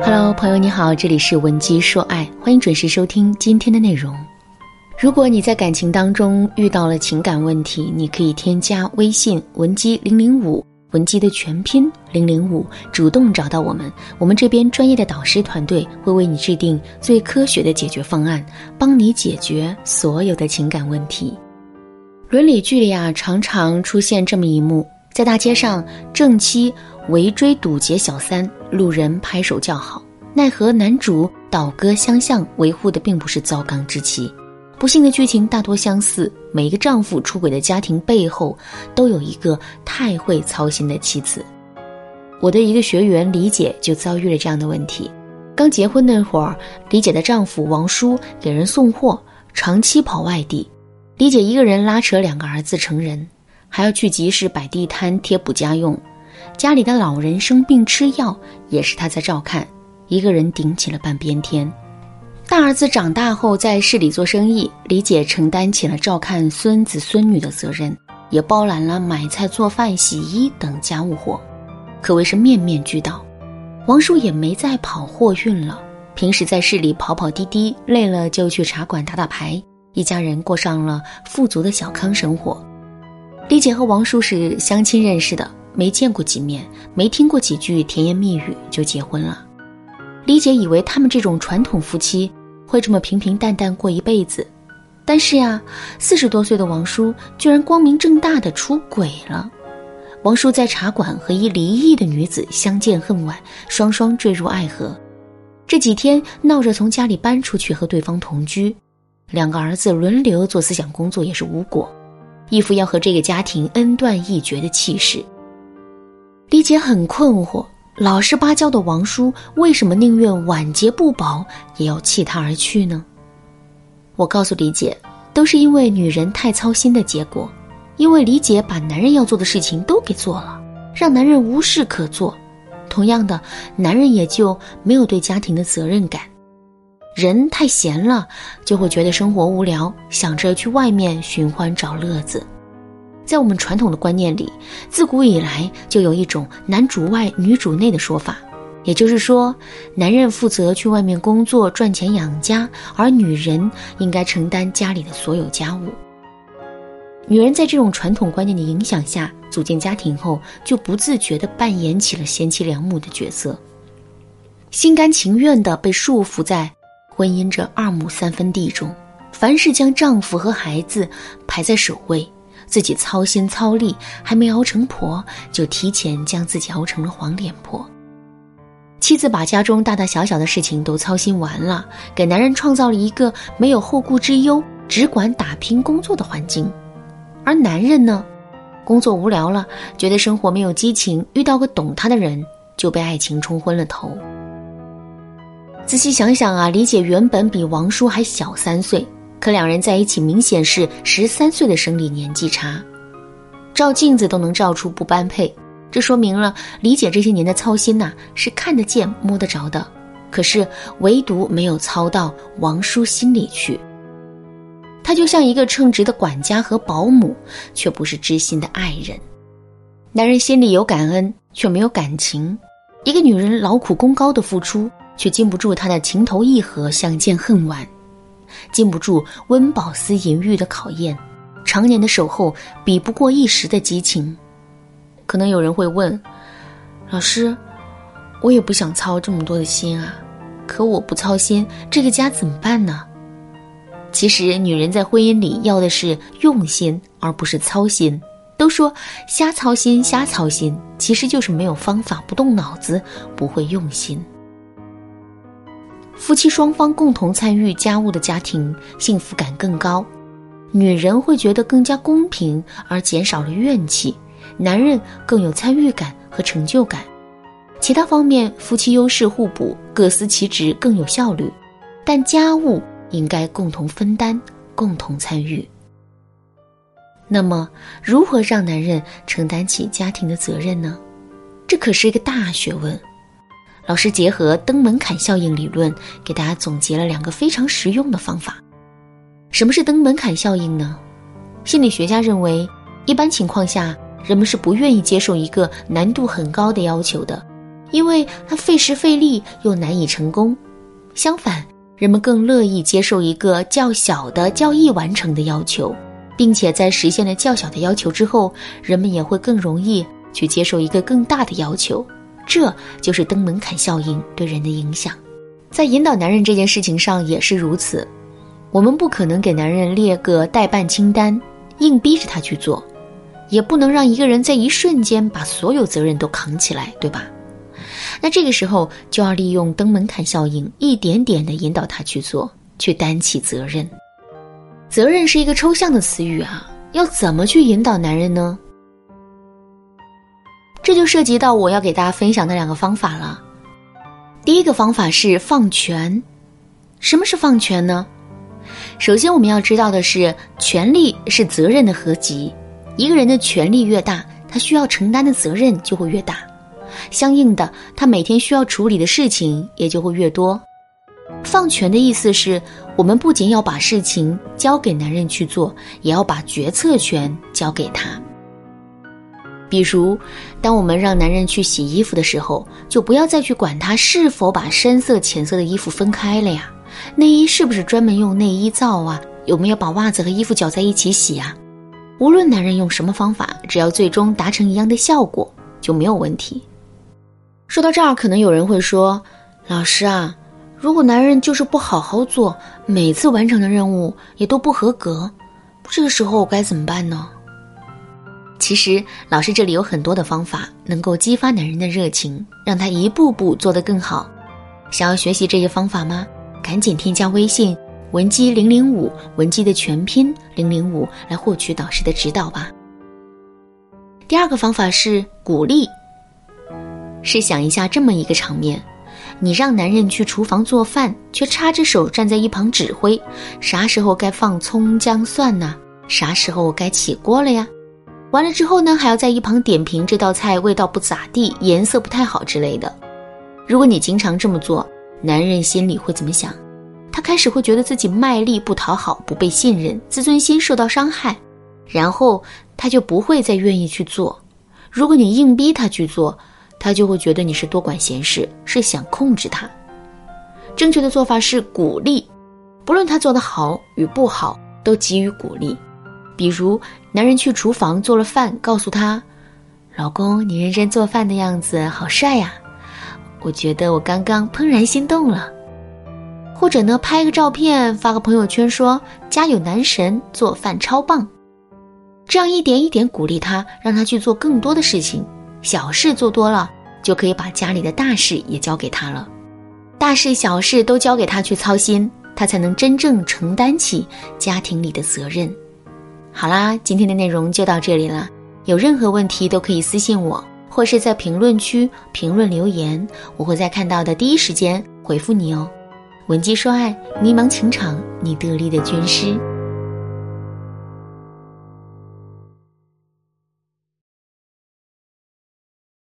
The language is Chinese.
Hello，朋友你好，这里是文姬说爱，欢迎准时收听今天的内容。如果你在感情当中遇到了情感问题，你可以添加微信文姬零零五，文姬的全拼零零五，主动找到我们，我们这边专业的导师团队会为你制定最科学的解决方案，帮你解决所有的情感问题。伦理剧里啊，常常出现这么一幕：在大街上，正妻围追堵截小三，路人拍手叫好，奈何男主倒戈相向，维护的并不是糟糠之妻。不幸的剧情大多相似，每一个丈夫出轨的家庭背后，都有一个太会操心的妻子。我的一个学员李姐就遭遇了这样的问题。刚结婚那会儿，李姐的丈夫王叔给人送货，长期跑外地，李姐一个人拉扯两个儿子成人，还要去集市摆地摊贴补家用，家里的老人生病吃药也是他在照看，一个人顶起了半边天。大儿子长大后在市里做生意，李姐承担起了照看孙子孙女的责任，也包揽了买菜、做饭、洗衣等家务活，可谓是面面俱到。王叔也没再跑货运了，平时在市里跑跑滴滴，累了就去茶馆打打牌，一家人过上了富足的小康生活。李姐和王叔是相亲认识的，没见过几面，没听过几句甜言蜜语就结婚了。李姐以为他们这种传统夫妻。会这么平平淡淡过一辈子，但是呀，四十多岁的王叔居然光明正大的出轨了。王叔在茶馆和一离异的女子相见恨晚，双双坠入爱河。这几天闹着从家里搬出去和对方同居，两个儿子轮流做思想工作也是无果，一副要和这个家庭恩断义绝的气势。李姐很困惑。老实巴交的王叔为什么宁愿晚节不保也要弃她而去呢？我告诉李姐，都是因为女人太操心的结果。因为李姐把男人要做的事情都给做了，让男人无事可做。同样的，男人也就没有对家庭的责任感。人太闲了，就会觉得生活无聊，想着去外面寻欢找乐子。在我们传统的观念里，自古以来就有一种男主外女主内的说法，也就是说，男人负责去外面工作赚钱养家，而女人应该承担家里的所有家务。女人在这种传统观念的影响下，组建家庭后就不自觉地扮演起了贤妻良母的角色，心甘情愿地被束缚在婚姻这二亩三分地中，凡事将丈夫和孩子排在首位。自己操心操力，还没熬成婆，就提前将自己熬成了黄脸婆。妻子把家中大大小小的事情都操心完了，给男人创造了一个没有后顾之忧、只管打拼工作的环境。而男人呢，工作无聊了，觉得生活没有激情，遇到个懂他的人，就被爱情冲昏了头。仔细想想啊，李姐原本比王叔还小三岁。可两人在一起，明显是十三岁的生理年纪差，照镜子都能照出不般配。这说明了李姐这些年的操心呐，是看得见、摸得着的。可是唯独没有操到王叔心里去。他就像一个称职的管家和保姆，却不是知心的爱人。男人心里有感恩，却没有感情；一个女人劳苦功高的付出，却经不住他的情投意合、相见恨晚。经不住温饱思淫欲的考验，常年的守候比不过一时的激情。可能有人会问，老师，我也不想操这么多的心啊，可我不操心，这个家怎么办呢？其实，女人在婚姻里要的是用心，而不是操心。都说瞎操心，瞎操心，其实就是没有方法，不动脑子，不会用心。夫妻双方共同参与家务的家庭，幸福感更高，女人会觉得更加公平，而减少了怨气；男人更有参与感和成就感。其他方面，夫妻优势互补，各司其职，更有效率。但家务应该共同分担，共同参与。那么，如何让男人承担起家庭的责任呢？这可是一个大学问。老师结合登门槛效应理论，给大家总结了两个非常实用的方法。什么是登门槛效应呢？心理学家认为，一般情况下，人们是不愿意接受一个难度很高的要求的，因为它费时费力又难以成功。相反，人们更乐意接受一个较小的、较易完成的要求，并且在实现了较小的要求之后，人们也会更容易去接受一个更大的要求。这就是登门槛效应对人的影响。在引导男人这件事情上也是如此。我们不可能给男人列个代办清单，硬逼着他去做，也不能让一个人在一瞬间把所有责任都扛起来，对吧？那这个时候就要利用登门槛效应，一点点的引导他去做，去担起责任。责任是一个抽象的词语啊，要怎么去引导男人呢？这就涉及到我要给大家分享的两个方法了。第一个方法是放权。什么是放权呢？首先，我们要知道的是，权力是责任的合集。一个人的权力越大，他需要承担的责任就会越大，相应的，他每天需要处理的事情也就会越多。放权的意思是，我们不仅要把事情交给男人去做，也要把决策权交给他。比如，当我们让男人去洗衣服的时候，就不要再去管他是否把深色、浅色的衣服分开了呀。内衣是不是专门用内衣皂啊？有没有把袜子和衣服搅在一起洗啊？无论男人用什么方法，只要最终达成一样的效果，就没有问题。说到这儿，可能有人会说：“老师啊，如果男人就是不好好做，每次完成的任务也都不合格，这个时候我该怎么办呢？”其实，老师这里有很多的方法，能够激发男人的热情，让他一步步做得更好。想要学习这些方法吗？赶紧添加微信文姬零零五，文姬的全拼零零五，来获取导师的指导吧。第二个方法是鼓励。试想一下这么一个场面：你让男人去厨房做饭，却插着手站在一旁指挥，啥时候该放葱姜蒜呢？啥时候该起锅了呀？完了之后呢，还要在一旁点评这道菜味道不咋地，颜色不太好之类的。如果你经常这么做，男人心里会怎么想？他开始会觉得自己卖力不讨好，不被信任，自尊心受到伤害，然后他就不会再愿意去做。如果你硬逼他去做，他就会觉得你是多管闲事，是想控制他。正确的做法是鼓励，不论他做的好与不好，都给予鼓励。比如，男人去厨房做了饭，告诉他：“老公，你认真做饭的样子好帅呀。”我觉得我刚刚怦然心动了，或者呢，拍个照片发个朋友圈，说家有男神做饭超棒，这样一点一点鼓励他，让他去做更多的事情。小事做多了，就可以把家里的大事也交给他了。大事小事都交给他去操心，他才能真正承担起家庭里的责任。好啦，今天的内容就到这里了，有任何问题都可以私信我。或是在评论区评论留言，我会在看到的第一时间回复你哦。文姬说爱，迷茫情场，你得力的军师。